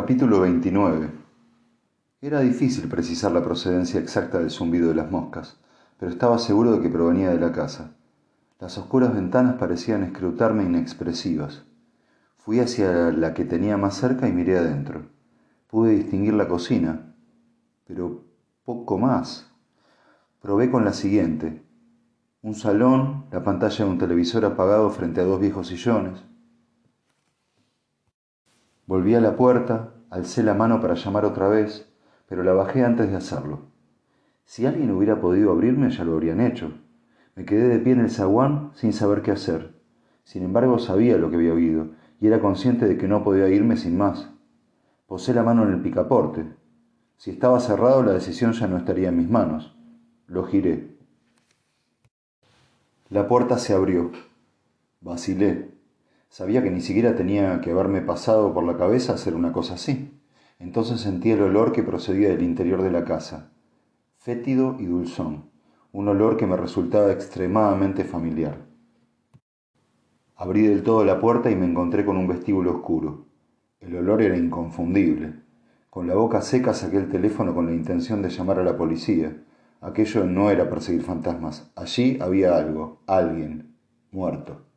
Capítulo 29 Era difícil precisar la procedencia exacta del zumbido de las moscas, pero estaba seguro de que provenía de la casa. Las oscuras ventanas parecían escrutarme inexpresivas. Fui hacia la que tenía más cerca y miré adentro. Pude distinguir la cocina, pero poco más. Probé con la siguiente. Un salón, la pantalla de un televisor apagado frente a dos viejos sillones, Volví a la puerta, alcé la mano para llamar otra vez, pero la bajé antes de hacerlo. Si alguien hubiera podido abrirme, ya lo habrían hecho. Me quedé de pie en el zaguán sin saber qué hacer. Sin embargo, sabía lo que había oído y era consciente de que no podía irme sin más. Posé la mano en el picaporte. Si estaba cerrado, la decisión ya no estaría en mis manos. Lo giré. La puerta se abrió. Vacilé. Sabía que ni siquiera tenía que haberme pasado por la cabeza hacer una cosa así. Entonces sentí el olor que procedía del interior de la casa, fétido y dulzón, un olor que me resultaba extremadamente familiar. Abrí del todo la puerta y me encontré con un vestíbulo oscuro. El olor era inconfundible. Con la boca seca saqué el teléfono con la intención de llamar a la policía. Aquello no era perseguir fantasmas. Allí había algo, alguien, muerto.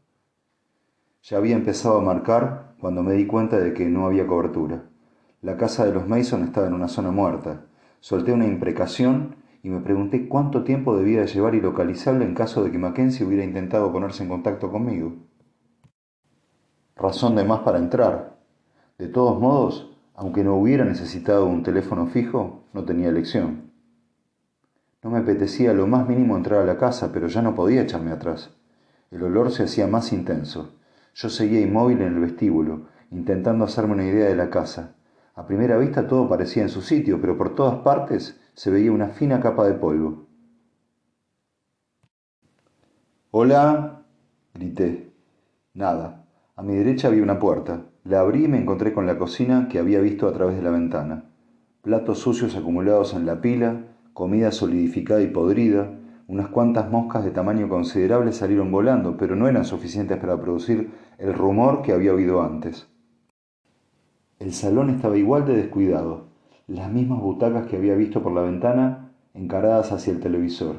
Ya había empezado a marcar cuando me di cuenta de que no había cobertura. La casa de los Mason estaba en una zona muerta. Solté una imprecación y me pregunté cuánto tiempo debía llevar y localizarle en caso de que Mackenzie hubiera intentado ponerse en contacto conmigo. Razón de más para entrar. De todos modos, aunque no hubiera necesitado un teléfono fijo, no tenía elección. No me apetecía lo más mínimo entrar a la casa, pero ya no podía echarme atrás. El olor se hacía más intenso. Yo seguía inmóvil en el vestíbulo, intentando hacerme una idea de la casa. A primera vista todo parecía en su sitio, pero por todas partes se veía una fina capa de polvo. Hola, grité. Nada. A mi derecha había una puerta. La abrí y me encontré con la cocina que había visto a través de la ventana. Platos sucios acumulados en la pila, comida solidificada y podrida, unas cuantas moscas de tamaño considerable salieron volando, pero no eran suficientes para producir el rumor que había oído antes. El salón estaba igual de descuidado, las mismas butacas que había visto por la ventana encaradas hacia el televisor.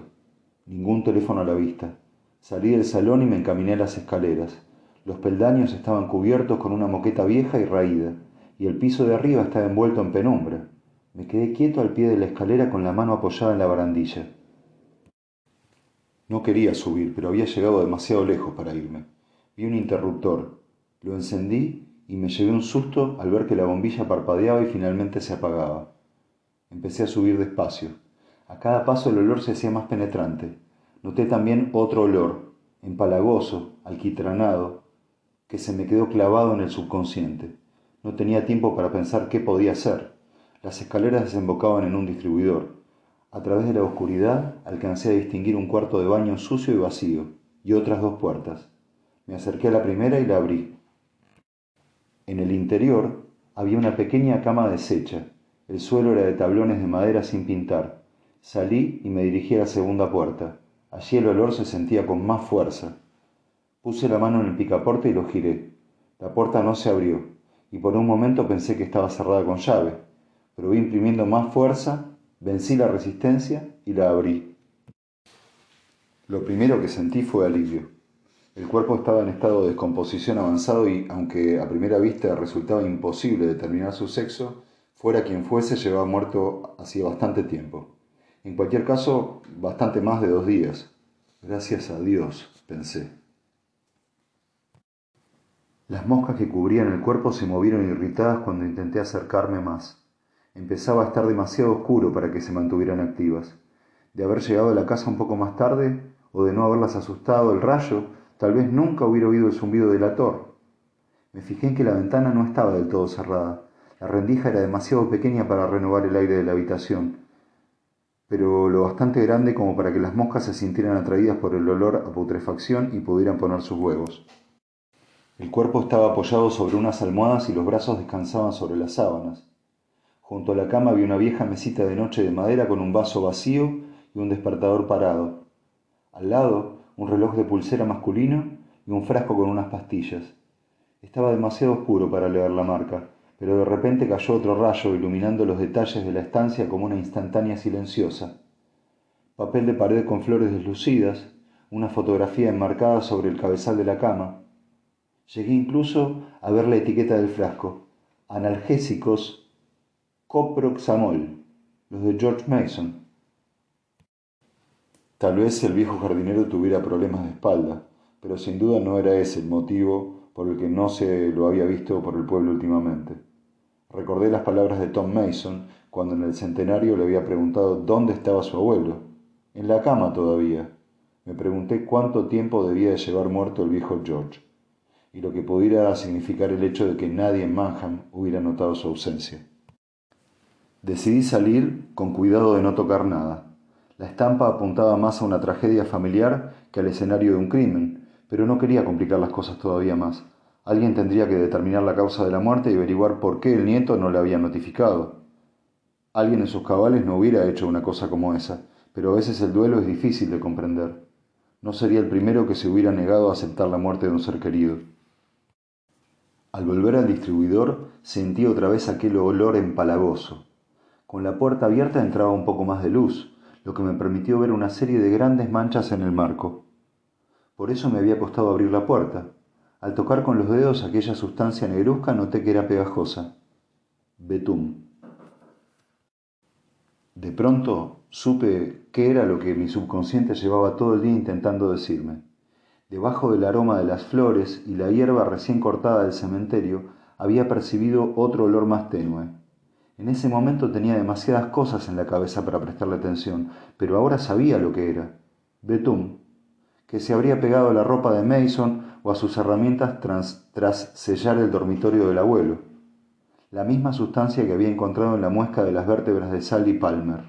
Ningún teléfono a la vista. Salí del salón y me encaminé a las escaleras. Los peldaños estaban cubiertos con una moqueta vieja y raída, y el piso de arriba estaba envuelto en penumbra. Me quedé quieto al pie de la escalera con la mano apoyada en la barandilla. No quería subir, pero había llegado demasiado lejos para irme. Vi un interruptor. Lo encendí y me llevé un susto al ver que la bombilla parpadeaba y finalmente se apagaba. Empecé a subir despacio. A cada paso el olor se hacía más penetrante. Noté también otro olor, empalagoso, alquitranado, que se me quedó clavado en el subconsciente. No tenía tiempo para pensar qué podía hacer. Las escaleras desembocaban en un distribuidor. A través de la oscuridad alcancé a distinguir un cuarto de baño sucio y vacío, y otras dos puertas. Me acerqué a la primera y la abrí. En el interior había una pequeña cama deshecha. El suelo era de tablones de madera sin pintar. Salí y me dirigí a la segunda puerta. Allí el olor se sentía con más fuerza. Puse la mano en el picaporte y lo giré. La puerta no se abrió, y por un momento pensé que estaba cerrada con llave, pero vi imprimiendo más fuerza Vencí la resistencia y la abrí. Lo primero que sentí fue alivio. El cuerpo estaba en estado de descomposición avanzado y, aunque a primera vista resultaba imposible determinar su sexo, fuera quien fuese, llevaba muerto hacía bastante tiempo. En cualquier caso, bastante más de dos días. Gracias a Dios, pensé. Las moscas que cubrían el cuerpo se movieron irritadas cuando intenté acercarme más. Empezaba a estar demasiado oscuro para que se mantuvieran activas. De haber llegado a la casa un poco más tarde, o de no haberlas asustado el rayo, tal vez nunca hubiera oído el zumbido de la torre. Me fijé en que la ventana no estaba del todo cerrada. La rendija era demasiado pequeña para renovar el aire de la habitación, pero lo bastante grande como para que las moscas se sintieran atraídas por el olor a putrefacción y pudieran poner sus huevos. El cuerpo estaba apoyado sobre unas almohadas y los brazos descansaban sobre las sábanas. Junto a la cama había una vieja mesita de noche de madera con un vaso vacío y un despertador parado. Al lado, un reloj de pulsera masculino y un frasco con unas pastillas. Estaba demasiado oscuro para leer la marca, pero de repente cayó otro rayo iluminando los detalles de la estancia como una instantánea silenciosa. Papel de pared con flores deslucidas, una fotografía enmarcada sobre el cabezal de la cama. Llegué incluso a ver la etiqueta del frasco, analgésicos coproxamol, los de George Mason. Tal vez el viejo jardinero tuviera problemas de espalda, pero sin duda no era ese el motivo por el que no se lo había visto por el pueblo últimamente. Recordé las palabras de Tom Mason cuando en el centenario le había preguntado dónde estaba su abuelo. En la cama todavía. Me pregunté cuánto tiempo debía de llevar muerto el viejo George, y lo que pudiera significar el hecho de que nadie en Manham hubiera notado su ausencia. Decidí salir con cuidado de no tocar nada. La estampa apuntaba más a una tragedia familiar que al escenario de un crimen, pero no quería complicar las cosas todavía más. Alguien tendría que determinar la causa de la muerte y averiguar por qué el nieto no le había notificado. Alguien en sus cabales no hubiera hecho una cosa como esa, pero a veces el duelo es difícil de comprender. No sería el primero que se hubiera negado a aceptar la muerte de un ser querido. Al volver al distribuidor sentí otra vez aquel olor empalagoso. Con la puerta abierta entraba un poco más de luz, lo que me permitió ver una serie de grandes manchas en el marco. Por eso me había costado abrir la puerta. Al tocar con los dedos aquella sustancia negruzca noté que era pegajosa. Betún. De pronto supe qué era lo que mi subconsciente llevaba todo el día intentando decirme. Debajo del aroma de las flores y la hierba recién cortada del cementerio había percibido otro olor más tenue, en ese momento tenía demasiadas cosas en la cabeza para prestarle atención, pero ahora sabía lo que era. Betún, que se habría pegado a la ropa de Mason o a sus herramientas tras sellar el dormitorio del abuelo. La misma sustancia que había encontrado en la muesca de las vértebras de Sally Palmer.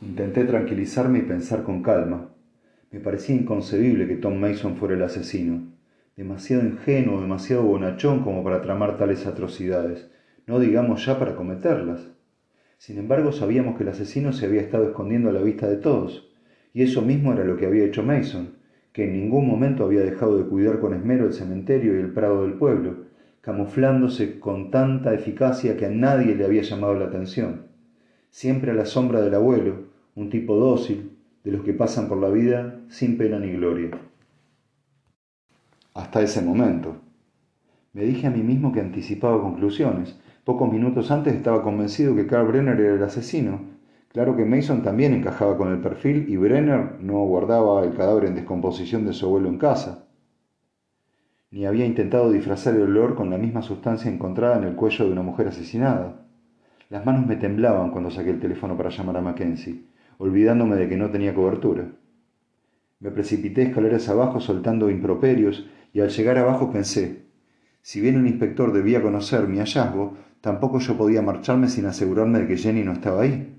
Intenté tranquilizarme y pensar con calma. Me parecía inconcebible que Tom Mason fuera el asesino. Demasiado ingenuo, demasiado bonachón como para tramar tales atrocidades no digamos ya para cometerlas. Sin embargo, sabíamos que el asesino se había estado escondiendo a la vista de todos, y eso mismo era lo que había hecho Mason, que en ningún momento había dejado de cuidar con esmero el cementerio y el prado del pueblo, camuflándose con tanta eficacia que a nadie le había llamado la atención, siempre a la sombra del abuelo, un tipo dócil, de los que pasan por la vida sin pena ni gloria. Hasta ese momento. Me dije a mí mismo que anticipaba conclusiones, Pocos minutos antes estaba convencido que Carl Brenner era el asesino. Claro que Mason también encajaba con el perfil y Brenner no guardaba el cadáver en descomposición de su abuelo en casa. Ni había intentado disfrazar el olor con la misma sustancia encontrada en el cuello de una mujer asesinada. Las manos me temblaban cuando saqué el teléfono para llamar a Mackenzie, olvidándome de que no tenía cobertura. Me precipité escaleras abajo soltando improperios y al llegar abajo pensé, si bien el inspector debía conocer mi hallazgo, Tampoco yo podía marcharme sin asegurarme de que Jenny no estaba ahí.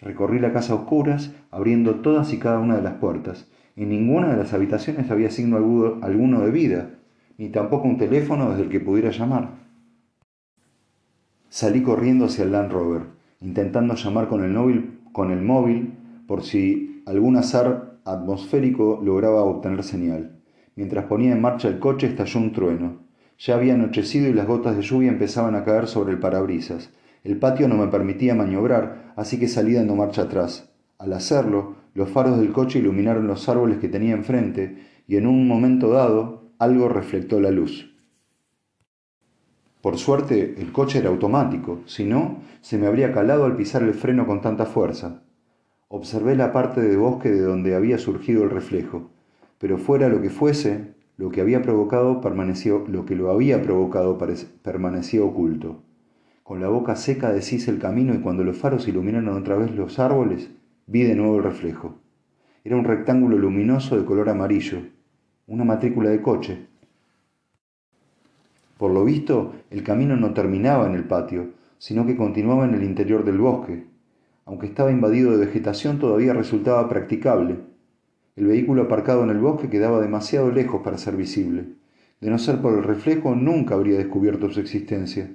Recorrí la casa a oscuras, abriendo todas y cada una de las puertas. En ninguna de las habitaciones había signo alguno de vida, ni tampoco un teléfono desde el que pudiera llamar. Salí corriendo hacia el Land Rover, intentando llamar con el, móvil, con el móvil por si algún azar atmosférico lograba obtener señal. Mientras ponía en marcha el coche estalló un trueno. Ya había anochecido y las gotas de lluvia empezaban a caer sobre el parabrisas. El patio no me permitía maniobrar, así que salí dando marcha atrás. Al hacerlo, los faros del coche iluminaron los árboles que tenía enfrente y en un momento dado algo reflectó la luz. Por suerte, el coche era automático, si no, se me habría calado al pisar el freno con tanta fuerza. Observé la parte de bosque de donde había surgido el reflejo, pero fuera lo que fuese, lo que había provocado permaneció, lo que lo había provocado permaneció oculto. Con la boca seca deshice el camino y cuando los faros iluminaron otra vez los árboles, vi de nuevo el reflejo. Era un rectángulo luminoso de color amarillo, una matrícula de coche. Por lo visto, el camino no terminaba en el patio, sino que continuaba en el interior del bosque. Aunque estaba invadido de vegetación, todavía resultaba practicable el vehículo aparcado en el bosque quedaba demasiado lejos para ser visible. De no ser por el reflejo, nunca habría descubierto su existencia.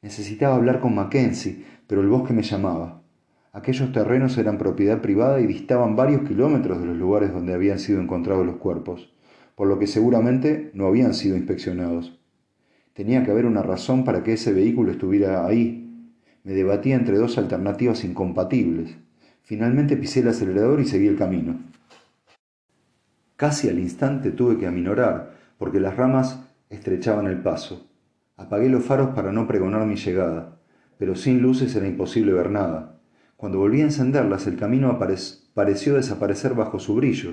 Necesitaba hablar con Mackenzie, pero el bosque me llamaba. Aquellos terrenos eran propiedad privada y distaban varios kilómetros de los lugares donde habían sido encontrados los cuerpos, por lo que seguramente no habían sido inspeccionados. Tenía que haber una razón para que ese vehículo estuviera ahí. Me debatía entre dos alternativas incompatibles. Finalmente pisé el acelerador y seguí el camino. Casi al instante tuve que aminorar, porque las ramas estrechaban el paso. Apagué los faros para no pregonar mi llegada, pero sin luces era imposible ver nada. Cuando volví a encenderlas, el camino pareció desaparecer bajo su brillo.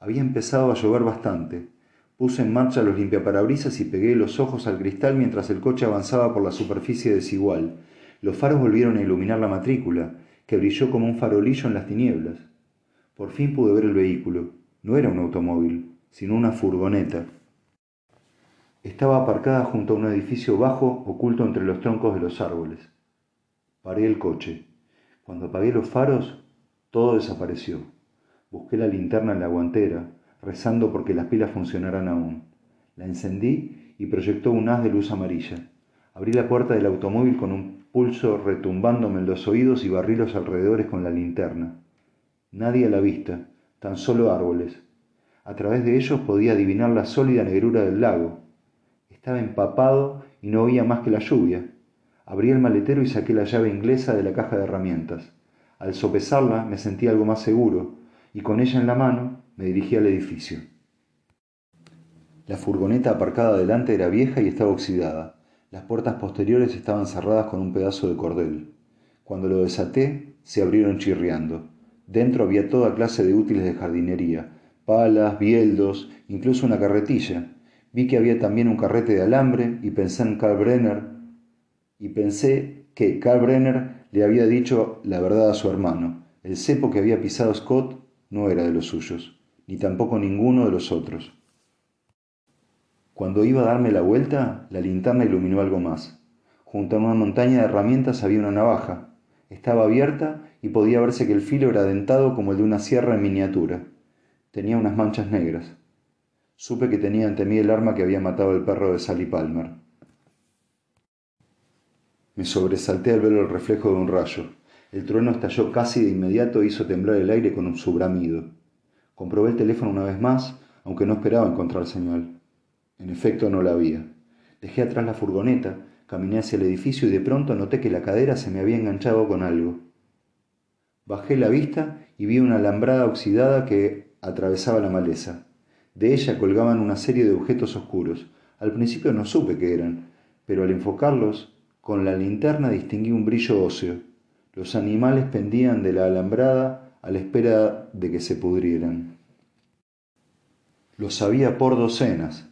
Había empezado a llover bastante. Puse en marcha los limpiaparabrisas y pegué los ojos al cristal mientras el coche avanzaba por la superficie desigual. Los faros volvieron a iluminar la matrícula, que brilló como un farolillo en las tinieblas. Por fin pude ver el vehículo. No era un automóvil, sino una furgoneta. Estaba aparcada junto a un edificio bajo oculto entre los troncos de los árboles. Paré el coche. Cuando apagué los faros, todo desapareció. Busqué la linterna en la guantera, rezando porque las pilas funcionaran aún. La encendí y proyectó un haz de luz amarilla. Abrí la puerta del automóvil con un pulso retumbándome en los oídos y barrí los alrededores con la linterna. Nadie a la vista, tan solo árboles. A través de ellos podía adivinar la sólida negrura del lago. Estaba empapado y no oía más que la lluvia. Abrí el maletero y saqué la llave inglesa de la caja de herramientas. Al sopesarla me sentí algo más seguro y con ella en la mano me dirigí al edificio. La furgoneta aparcada delante era vieja y estaba oxidada. Las puertas posteriores estaban cerradas con un pedazo de cordel. Cuando lo desaté, se abrieron chirriando. Dentro había toda clase de útiles de jardinería, palas, bieldos, incluso una carretilla. Vi que había también un carrete de alambre y pensé en Karl Brenner y pensé que Karl Brenner le había dicho la verdad a su hermano. El cepo que había pisado Scott no era de los suyos, ni tampoco ninguno de los otros. Cuando iba a darme la vuelta, la linterna iluminó algo más. Junto a una montaña de herramientas había una navaja. Estaba abierta y podía verse que el filo era dentado como el de una sierra en miniatura. Tenía unas manchas negras. Supe que tenía ante mí el arma que había matado el perro de Sally Palmer. Me sobresalté al ver el reflejo de un rayo. El trueno estalló casi de inmediato e hizo temblar el aire con un subramido. Comprobé el teléfono una vez más, aunque no esperaba encontrar señal. En efecto, no la había. Dejé atrás la furgoneta, caminé hacia el edificio y de pronto noté que la cadera se me había enganchado con algo. Bajé la vista y vi una alambrada oxidada que atravesaba la maleza. De ella colgaban una serie de objetos oscuros. Al principio no supe qué eran, pero al enfocarlos, con la linterna distinguí un brillo óseo. Los animales pendían de la alambrada a la espera de que se pudrieran. Los había por docenas.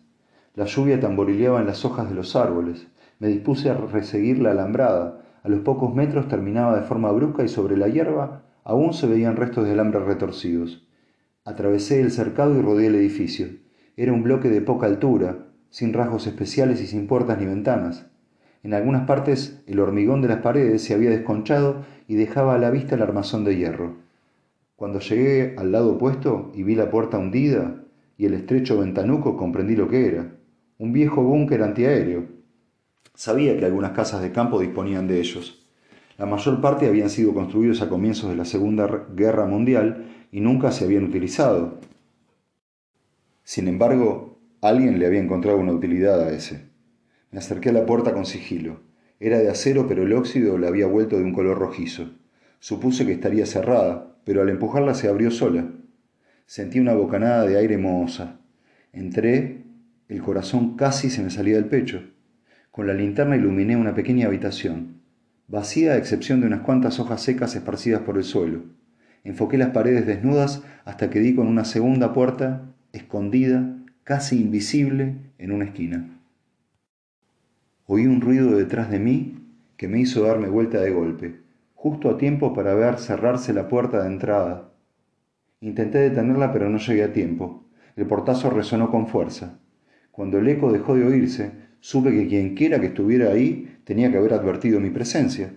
La lluvia tamborileaba en las hojas de los árboles. Me dispuse a reseguir la alambrada. A los pocos metros terminaba de forma brusca y sobre la hierba Aún se veían restos de alambre retorcidos. Atravesé el cercado y rodeé el edificio. Era un bloque de poca altura, sin rasgos especiales y sin puertas ni ventanas. En algunas partes el hormigón de las paredes se había desconchado y dejaba a la vista el armazón de hierro. Cuando llegué al lado opuesto y vi la puerta hundida y el estrecho ventanuco comprendí lo que era. Un viejo búnker antiaéreo. Sabía que algunas casas de campo disponían de ellos. La mayor parte habían sido construidos a comienzos de la Segunda Guerra Mundial y nunca se habían utilizado. Sin embargo, alguien le había encontrado una utilidad a ese. Me acerqué a la puerta con sigilo. Era de acero, pero el óxido la había vuelto de un color rojizo. Supuse que estaría cerrada, pero al empujarla se abrió sola. Sentí una bocanada de aire mohosa. Entré, el corazón casi se me salía del pecho. Con la linterna iluminé una pequeña habitación vacía a excepción de unas cuantas hojas secas esparcidas por el suelo. Enfoqué las paredes desnudas hasta que di con una segunda puerta, escondida, casi invisible, en una esquina. Oí un ruido detrás de mí que me hizo darme vuelta de golpe, justo a tiempo para ver cerrarse la puerta de entrada. Intenté detenerla pero no llegué a tiempo. El portazo resonó con fuerza. Cuando el eco dejó de oírse, supe que quienquiera que estuviera ahí tenía que haber advertido mi presencia.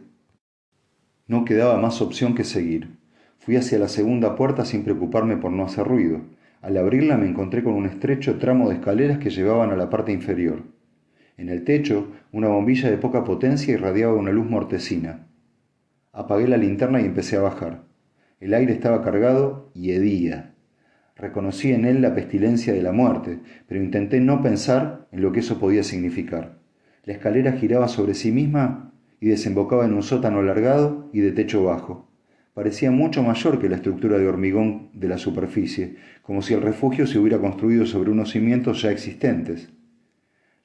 No quedaba más opción que seguir. Fui hacia la segunda puerta sin preocuparme por no hacer ruido. Al abrirla me encontré con un estrecho tramo de escaleras que llevaban a la parte inferior. En el techo, una bombilla de poca potencia irradiaba una luz mortecina. Apagué la linterna y empecé a bajar. El aire estaba cargado y hedía. Reconocí en él la pestilencia de la muerte, pero intenté no pensar en lo que eso podía significar. La escalera giraba sobre sí misma y desembocaba en un sótano alargado y de techo bajo. Parecía mucho mayor que la estructura de hormigón de la superficie, como si el refugio se hubiera construido sobre unos cimientos ya existentes.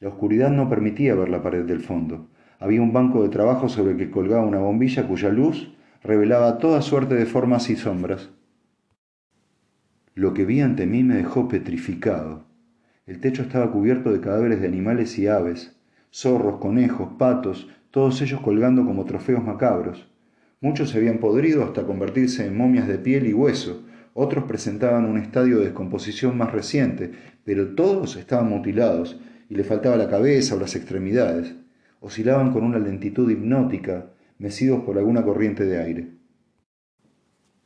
La oscuridad no permitía ver la pared del fondo. Había un banco de trabajo sobre el que colgaba una bombilla cuya luz revelaba toda suerte de formas y sombras. Lo que vi ante mí me dejó petrificado. El techo estaba cubierto de cadáveres de animales y aves, zorros, conejos, patos, todos ellos colgando como trofeos macabros. Muchos se habían podrido hasta convertirse en momias de piel y hueso, otros presentaban un estadio de descomposición más reciente, pero todos estaban mutilados y le faltaba la cabeza o las extremidades. Oscilaban con una lentitud hipnótica, mecidos por alguna corriente de aire.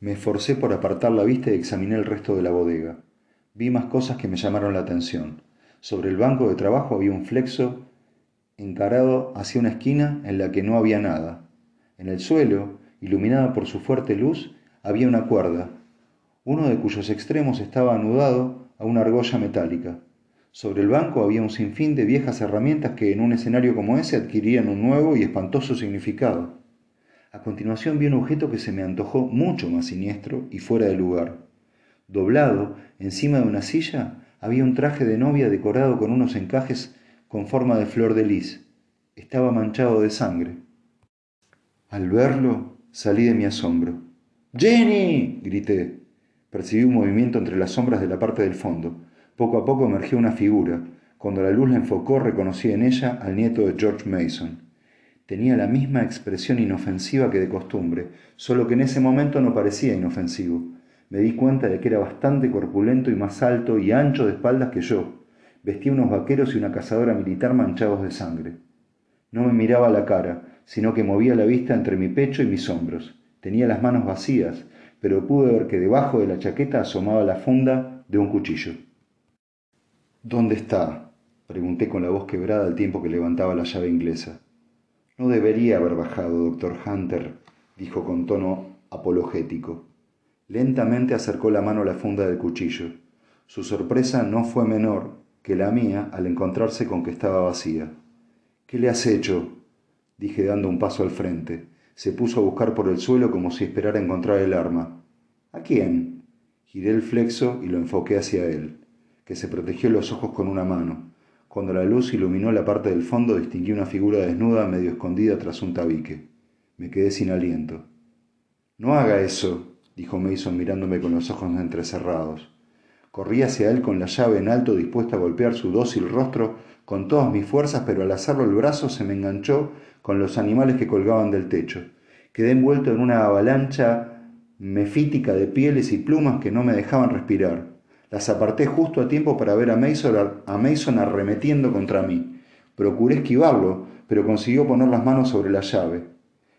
Me esforcé por apartar la vista y examiné el resto de la bodega. Vi más cosas que me llamaron la atención. Sobre el banco de trabajo había un flexo encarado hacia una esquina en la que no había nada. En el suelo, iluminada por su fuerte luz, había una cuerda, uno de cuyos extremos estaba anudado a una argolla metálica. Sobre el banco había un sinfín de viejas herramientas que en un escenario como ese adquirían un nuevo y espantoso significado. A continuación vi un objeto que se me antojó mucho más siniestro y fuera de lugar. Doblado, encima de una silla, había un traje de novia decorado con unos encajes con forma de flor de lis. Estaba manchado de sangre. Al verlo, salí de mi asombro. ¡Jenny! grité. Percibí un movimiento entre las sombras de la parte del fondo. Poco a poco emergió una figura. Cuando la luz la enfocó, reconocí en ella al nieto de George Mason. Tenía la misma expresión inofensiva que de costumbre, solo que en ese momento no parecía inofensivo. Me di cuenta de que era bastante corpulento y más alto y ancho de espaldas que yo. Vestía unos vaqueros y una cazadora militar manchados de sangre. No me miraba la cara, sino que movía la vista entre mi pecho y mis hombros. Tenía las manos vacías, pero pude ver que debajo de la chaqueta asomaba la funda de un cuchillo. ¿Dónde está? pregunté con la voz quebrada al tiempo que levantaba la llave inglesa. No debería haber bajado, doctor Hunter, dijo con tono apologético. Lentamente acercó la mano a la funda del cuchillo. Su sorpresa no fue menor que la mía al encontrarse con que estaba vacía. ¿Qué le has hecho? dije dando un paso al frente. Se puso a buscar por el suelo como si esperara encontrar el arma. ¿A quién? Giré el flexo y lo enfoqué hacia él, que se protegió los ojos con una mano. Cuando la luz iluminó la parte del fondo distinguí una figura desnuda medio escondida tras un tabique. Me quedé sin aliento. No haga eso, dijo Mason mirándome con los ojos entrecerrados. Corrí hacia él con la llave en alto dispuesta a golpear su dócil rostro con todas mis fuerzas, pero al hacerlo el brazo se me enganchó con los animales que colgaban del techo. Quedé envuelto en una avalancha mefítica de pieles y plumas que no me dejaban respirar. Las aparté justo a tiempo para ver a Mason, Mason arremetiendo contra mí. Procuré esquivarlo, pero consiguió poner las manos sobre la llave.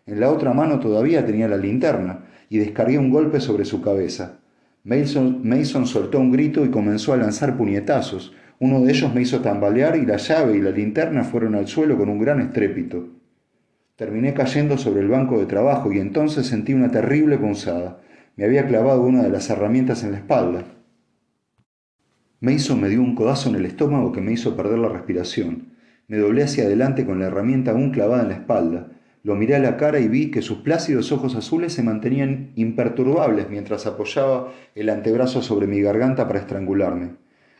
En la otra mano todavía tenía la linterna y descargué un golpe sobre su cabeza. Mason, soltó un grito y comenzó a lanzar puñetazos. Uno de ellos me hizo tambalear y la llave y la linterna fueron al suelo con un gran estrépito. Terminé cayendo sobre el banco de trabajo y entonces sentí una terrible punzada. Me había clavado una de las herramientas en la espalda. Mason me dio un codazo en el estómago que me hizo perder la respiración. Me doblé hacia adelante con la herramienta aún clavada en la espalda. Lo miré a la cara y vi que sus plácidos ojos azules se mantenían imperturbables mientras apoyaba el antebrazo sobre mi garganta para estrangularme.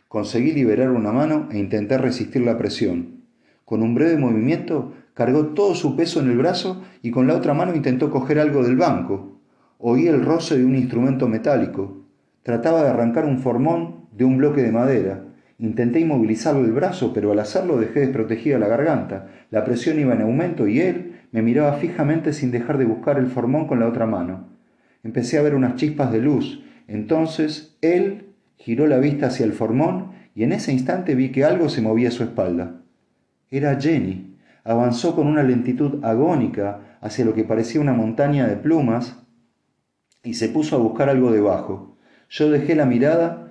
Conseguí liberar una mano e intenté resistir la presión. Con un breve movimiento cargó todo su peso en el brazo y con la otra mano intentó coger algo del banco. Oí el roce de un instrumento metálico. Trataba de arrancar un formón de un bloque de madera. Intenté inmovilizarlo el brazo, pero al hacerlo dejé desprotegida la garganta. La presión iba en aumento y él, me miraba fijamente sin dejar de buscar el formón con la otra mano. Empecé a ver unas chispas de luz. Entonces él giró la vista hacia el formón y en ese instante vi que algo se movía a su espalda. Era Jenny. Avanzó con una lentitud agónica hacia lo que parecía una montaña de plumas y se puso a buscar algo debajo. Yo dejé la mirada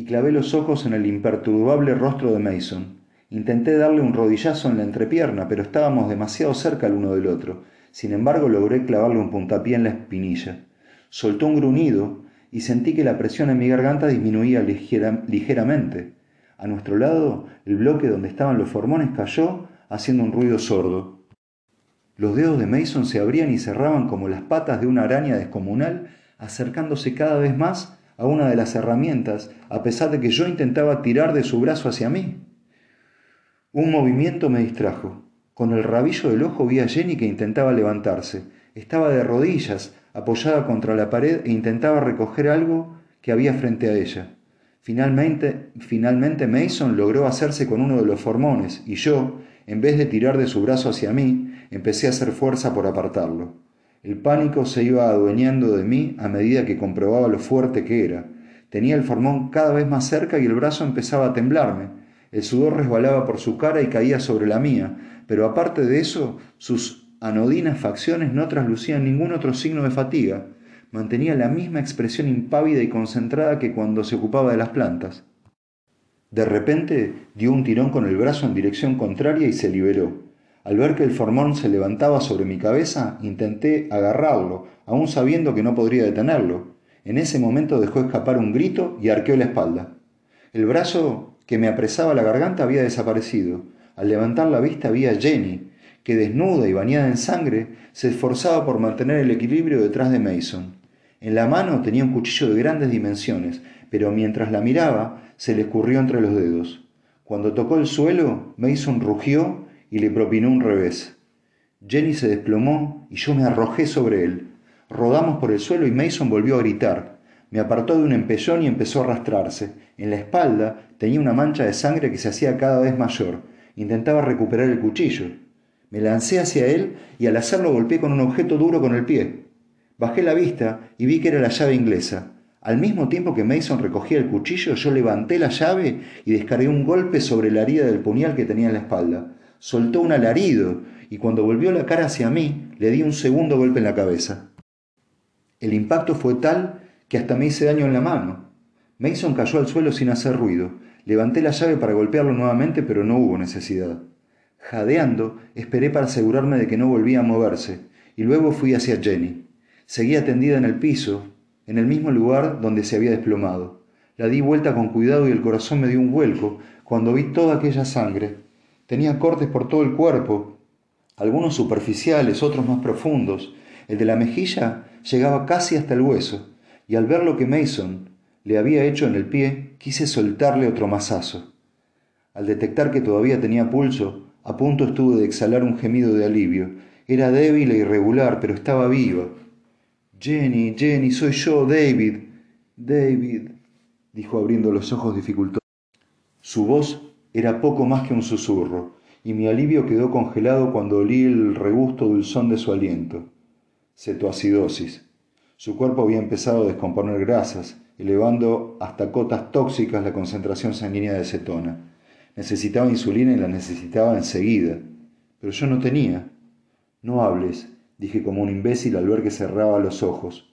y clavé los ojos en el imperturbable rostro de Mason. Intenté darle un rodillazo en la entrepierna, pero estábamos demasiado cerca el uno del otro. Sin embargo, logré clavarle un puntapié en la espinilla. Soltó un gruñido y sentí que la presión en mi garganta disminuía ligeramente. A nuestro lado, el bloque donde estaban los formones cayó haciendo un ruido sordo. Los dedos de Mason se abrían y cerraban como las patas de una araña descomunal, acercándose cada vez más a una de las herramientas, a pesar de que yo intentaba tirar de su brazo hacia mí. Un movimiento me distrajo. Con el rabillo del ojo vi a Jenny que intentaba levantarse. Estaba de rodillas, apoyada contra la pared e intentaba recoger algo que había frente a ella. Finalmente, finalmente Mason logró hacerse con uno de los formones y yo, en vez de tirar de su brazo hacia mí, empecé a hacer fuerza por apartarlo. El pánico se iba adueñando de mí a medida que comprobaba lo fuerte que era. Tenía el formón cada vez más cerca y el brazo empezaba a temblarme. El sudor resbalaba por su cara y caía sobre la mía, pero aparte de eso, sus anodinas facciones no traslucían ningún otro signo de fatiga. Mantenía la misma expresión impávida y concentrada que cuando se ocupaba de las plantas. De repente dio un tirón con el brazo en dirección contraria y se liberó. Al ver que el formón se levantaba sobre mi cabeza, intenté agarrarlo, aún sabiendo que no podría detenerlo. En ese momento dejó escapar un grito y arqueó la espalda. El brazo que me apresaba la garganta había desaparecido. Al levantar la vista vi a Jenny, que desnuda y bañada en sangre, se esforzaba por mantener el equilibrio detrás de Mason. En la mano tenía un cuchillo de grandes dimensiones, pero mientras la miraba, se le escurrió entre los dedos. Cuando tocó el suelo, Mason rugió y le propinó un revés. Jenny se desplomó y yo me arrojé sobre él. Rodamos por el suelo y Mason volvió a gritar. Me apartó de un empellón y empezó a arrastrarse. En la espalda tenía una mancha de sangre que se hacía cada vez mayor. Intentaba recuperar el cuchillo. Me lancé hacia él y al hacerlo golpeé con un objeto duro con el pie. Bajé la vista y vi que era la llave inglesa. Al mismo tiempo que Mason recogía el cuchillo, yo levanté la llave y descargué un golpe sobre la herida del puñal que tenía en la espalda. Soltó un alarido y cuando volvió la cara hacia mí, le di un segundo golpe en la cabeza. El impacto fue tal que hasta me hice daño en la mano. Mason cayó al suelo sin hacer ruido. Levanté la llave para golpearlo nuevamente, pero no hubo necesidad. Jadeando, esperé para asegurarme de que no volvía a moverse, y luego fui hacia Jenny. Seguía tendida en el piso, en el mismo lugar donde se había desplomado. La di vuelta con cuidado y el corazón me dio un vuelco cuando vi toda aquella sangre. Tenía cortes por todo el cuerpo, algunos superficiales, otros más profundos. El de la mejilla llegaba casi hasta el hueso, y al ver lo que Mason le había hecho en el pie, quise soltarle otro mazazo. Al detectar que todavía tenía pulso, a punto estuvo de exhalar un gemido de alivio. Era débil e irregular, pero estaba viva. Jenny, Jenny, soy yo, David. David, dijo abriendo los ojos dificultosos. Su voz era poco más que un susurro, y mi alivio quedó congelado cuando olí el regusto dulzón de su aliento. Cetoacidosis. Su cuerpo había empezado a descomponer grasas, elevando hasta cotas tóxicas la concentración sanguínea de cetona. Necesitaba insulina y la necesitaba enseguida. Pero yo no tenía. No hables, dije como un imbécil al ver que cerraba los ojos.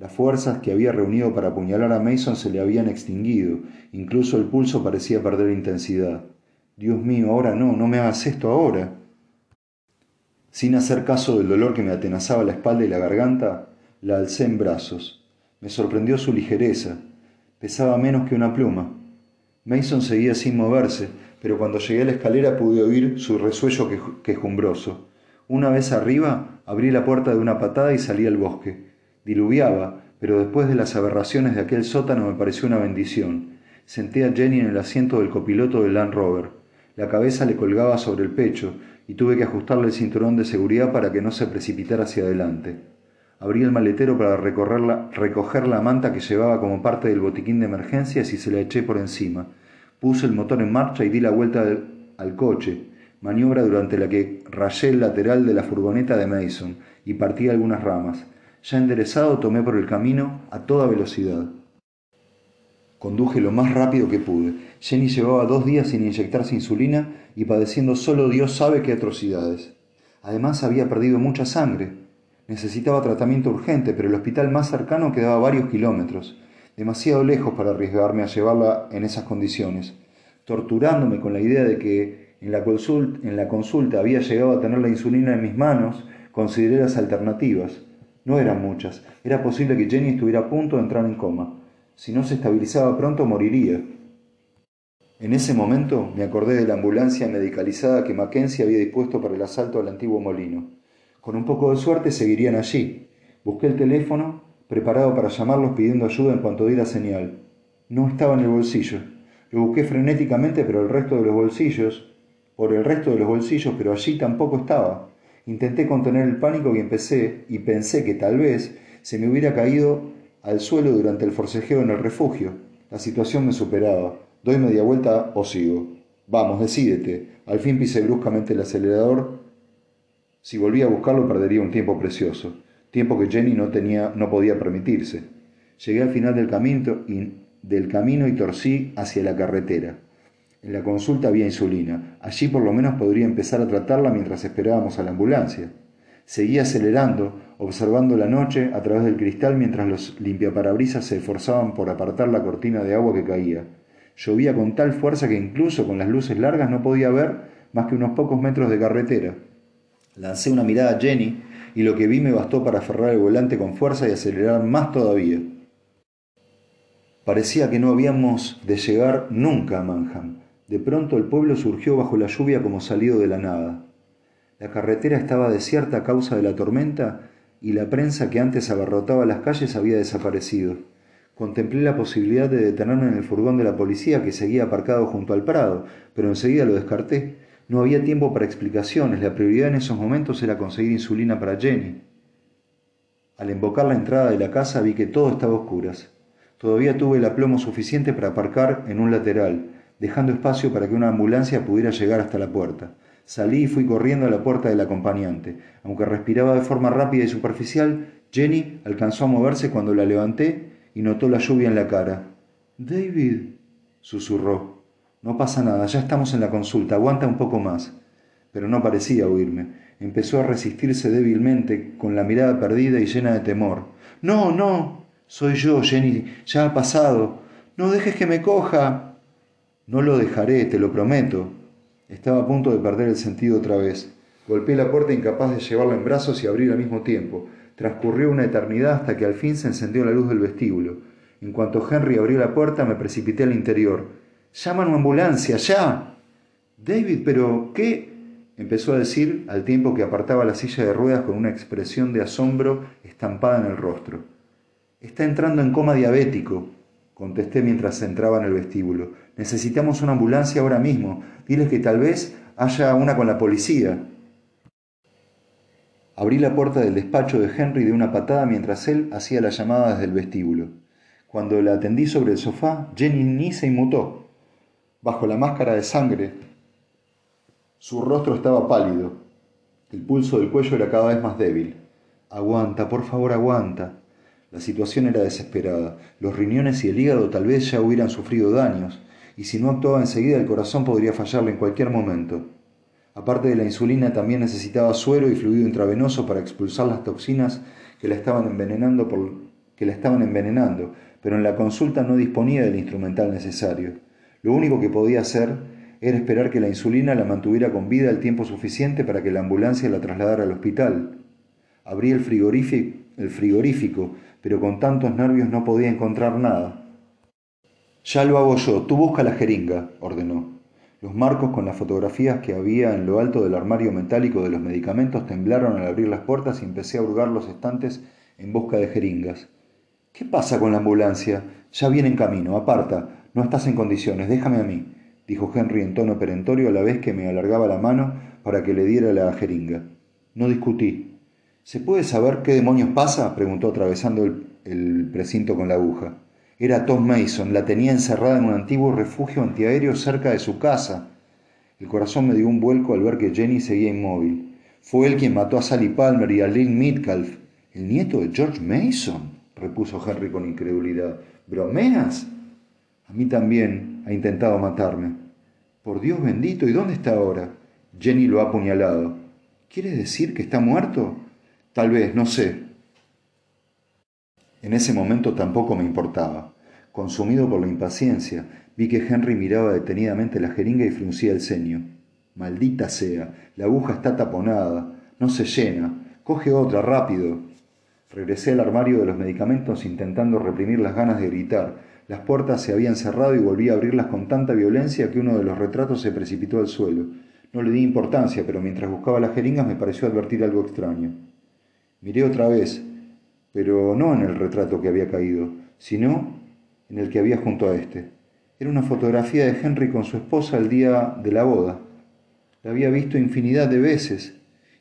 Las fuerzas que había reunido para apuñalar a Mason se le habían extinguido, incluso el pulso parecía perder intensidad. Dios mío, ahora no, no me hagas esto ahora. Sin hacer caso del dolor que me atenazaba la espalda y la garganta, la alcé en brazos. Me sorprendió su ligereza. Pesaba menos que una pluma. Mason seguía sin moverse, pero cuando llegué a la escalera pude oír su resuello quejumbroso. Una vez arriba, abrí la puerta de una patada y salí al bosque. Diluviaba, pero después de las aberraciones de aquel sótano me pareció una bendición. Senté a Jenny en el asiento del copiloto del Land Rover. La cabeza le colgaba sobre el pecho y tuve que ajustarle el cinturón de seguridad para que no se precipitara hacia adelante. Abrí el maletero para recoger la manta que llevaba como parte del botiquín de emergencias y se la eché por encima. Puse el motor en marcha y di la vuelta al coche, maniobra durante la que rayé el lateral de la furgoneta de Mason y partí algunas ramas. Ya enderezado tomé por el camino a toda velocidad. Conduje lo más rápido que pude. Jenny llevaba dos días sin inyectarse insulina y padeciendo solo Dios sabe qué atrocidades. Además había perdido mucha sangre. Necesitaba tratamiento urgente, pero el hospital más cercano quedaba varios kilómetros, demasiado lejos para arriesgarme a llevarla en esas condiciones, torturándome con la idea de que en la, consulta, en la consulta había llegado a tener la insulina en mis manos, consideré las alternativas. No eran muchas. Era posible que Jenny estuviera a punto de entrar en coma. Si no se estabilizaba pronto, moriría. En ese momento me acordé de la ambulancia medicalizada que Mackenzie había dispuesto para el asalto al antiguo molino. Con un poco de suerte seguirían allí. Busqué el teléfono, preparado para llamarlos pidiendo ayuda en cuanto diera señal. No estaba en el bolsillo. Lo busqué frenéticamente, pero el resto de los bolsillos, por el resto de los bolsillos, pero allí tampoco estaba. Intenté contener el pánico y empecé, y pensé que tal vez se me hubiera caído al suelo durante el forcejeo en el refugio. La situación me superaba. Doy media vuelta o sigo. Vamos, decídete. Al fin pisé bruscamente el acelerador. Si volvía a buscarlo perdería un tiempo precioso, tiempo que Jenny no, tenía, no podía permitirse. Llegué al final del camino, del camino y torcí hacia la carretera. En la consulta había insulina. Allí por lo menos podría empezar a tratarla mientras esperábamos a la ambulancia. Seguí acelerando, observando la noche a través del cristal mientras los limpiaparabrisas se esforzaban por apartar la cortina de agua que caía. Llovía con tal fuerza que incluso con las luces largas no podía ver más que unos pocos metros de carretera. Lancé una mirada a Jenny y lo que vi me bastó para aferrar el volante con fuerza y acelerar más todavía. Parecía que no habíamos de llegar nunca a Manham. De pronto el pueblo surgió bajo la lluvia como salido de la nada. La carretera estaba desierta a causa de la tormenta y la prensa que antes abarrotaba las calles había desaparecido. Contemplé la posibilidad de detenerme en el furgón de la policía que seguía aparcado junto al prado, pero enseguida lo descarté. No había tiempo para explicaciones, la prioridad en esos momentos era conseguir insulina para Jenny. Al embocar la entrada de la casa vi que todo estaba a oscuras. Todavía tuve el aplomo suficiente para aparcar en un lateral, dejando espacio para que una ambulancia pudiera llegar hasta la puerta. Salí y fui corriendo a la puerta del acompañante. Aunque respiraba de forma rápida y superficial, Jenny alcanzó a moverse cuando la levanté y notó la lluvia en la cara. David, susurró. No pasa nada, ya estamos en la consulta, aguanta un poco más. Pero no parecía oírme. Empezó a resistirse débilmente, con la mirada perdida y llena de temor. No, no, soy yo, Jenny, ya ha pasado. No dejes que me coja. No lo dejaré, te lo prometo. Estaba a punto de perder el sentido otra vez. Golpeé la puerta incapaz de llevarla en brazos y abrir al mismo tiempo. Transcurrió una eternidad hasta que al fin se encendió la luz del vestíbulo. En cuanto Henry abrió la puerta, me precipité al interior. ¡Llaman una ambulancia, ya! David, pero ¿qué? empezó a decir al tiempo que apartaba la silla de ruedas con una expresión de asombro estampada en el rostro. Está entrando en coma diabético, contesté mientras entraba en el vestíbulo. Necesitamos una ambulancia ahora mismo. Diles que tal vez haya una con la policía. Abrí la puerta del despacho de Henry de una patada mientras él hacía la llamada desde el vestíbulo. Cuando la atendí sobre el sofá, Jenny ni se inmutó. Bajo la máscara de sangre, su rostro estaba pálido. El pulso del cuello era cada vez más débil. Aguanta, por favor, aguanta. La situación era desesperada. Los riñones y el hígado tal vez ya hubieran sufrido daños, y si no actuaba enseguida el corazón podría fallarle en cualquier momento. Aparte de la insulina, también necesitaba suero y fluido intravenoso para expulsar las toxinas que la estaban envenenando, pero en la consulta no disponía del instrumental necesario. Lo único que podía hacer era esperar que la insulina la mantuviera con vida el tiempo suficiente para que la ambulancia la trasladara al hospital. Abrí el frigorífico, el frigorífico, pero con tantos nervios no podía encontrar nada. Ya lo hago yo, tú busca la jeringa, ordenó. Los marcos con las fotografías que había en lo alto del armario metálico de los medicamentos temblaron al abrir las puertas y empecé a hurgar los estantes en busca de jeringas. ¿Qué pasa con la ambulancia? Ya viene en camino, aparta, no estás en condiciones, déjame a mí, dijo Henry en tono perentorio a la vez que me alargaba la mano para que le diera la jeringa. No discutí. ¿Se puede saber qué demonios pasa? preguntó atravesando el, el precinto con la aguja. Era Tom Mason, la tenía encerrada en un antiguo refugio antiaéreo cerca de su casa. El corazón me dio un vuelco al ver que Jenny seguía inmóvil. Fue él quien mató a Sally Palmer y a Lynn Midcalf. ¿El nieto de George Mason? repuso Henry con incredulidad. ¿Bromeas? A mí también ha intentado matarme. Por Dios bendito, ¿y dónde está ahora? Jenny lo ha apuñalado. ¿Quiere decir que está muerto? Tal vez, no sé. En ese momento tampoco me importaba. Consumido por la impaciencia, vi que Henry miraba detenidamente la jeringa y fruncía el ceño. Maldita sea, la aguja está taponada, no se llena. Coge otra, rápido. Regresé al armario de los medicamentos intentando reprimir las ganas de gritar. Las puertas se habían cerrado y volví a abrirlas con tanta violencia que uno de los retratos se precipitó al suelo. No le di importancia, pero mientras buscaba las jeringas me pareció advertir algo extraño. Miré otra vez, pero no en el retrato que había caído, sino en el que había junto a este. Era una fotografía de Henry con su esposa el día de la boda. La había visto infinidad de veces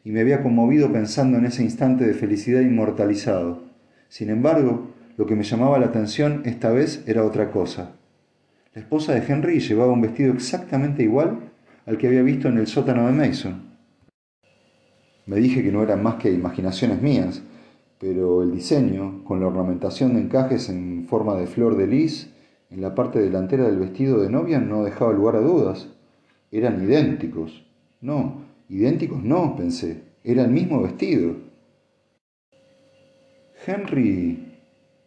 y me había conmovido pensando en ese instante de felicidad inmortalizado. Sin embargo, lo que me llamaba la atención esta vez era otra cosa. La esposa de Henry llevaba un vestido exactamente igual al que había visto en el sótano de Mason. Me dije que no eran más que imaginaciones mías, pero el diseño, con la ornamentación de encajes en forma de flor de lis en la parte delantera del vestido de novia, no dejaba lugar a dudas. Eran idénticos. No, idénticos no, pensé. Era el mismo vestido. Henry,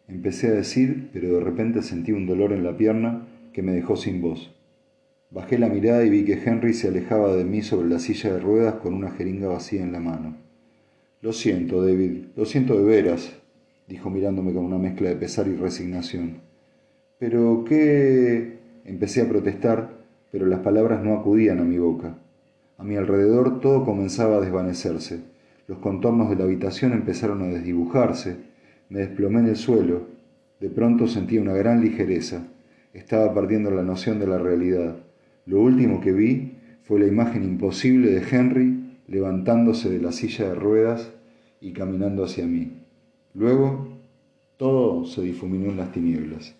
empecé a decir, pero de repente sentí un dolor en la pierna que me dejó sin voz. Bajé la mirada y vi que Henry se alejaba de mí sobre la silla de ruedas con una jeringa vacía en la mano. Lo siento, David, lo siento de veras, dijo mirándome con una mezcla de pesar y resignación. Pero qué... empecé a protestar, pero las palabras no acudían a mi boca. A mi alrededor todo comenzaba a desvanecerse. Los contornos de la habitación empezaron a desdibujarse. Me desplomé en el suelo. De pronto sentí una gran ligereza. Estaba perdiendo la noción de la realidad. Lo último que vi fue la imagen imposible de Henry levantándose de la silla de ruedas y caminando hacia mí. Luego, todo se difuminó en las tinieblas.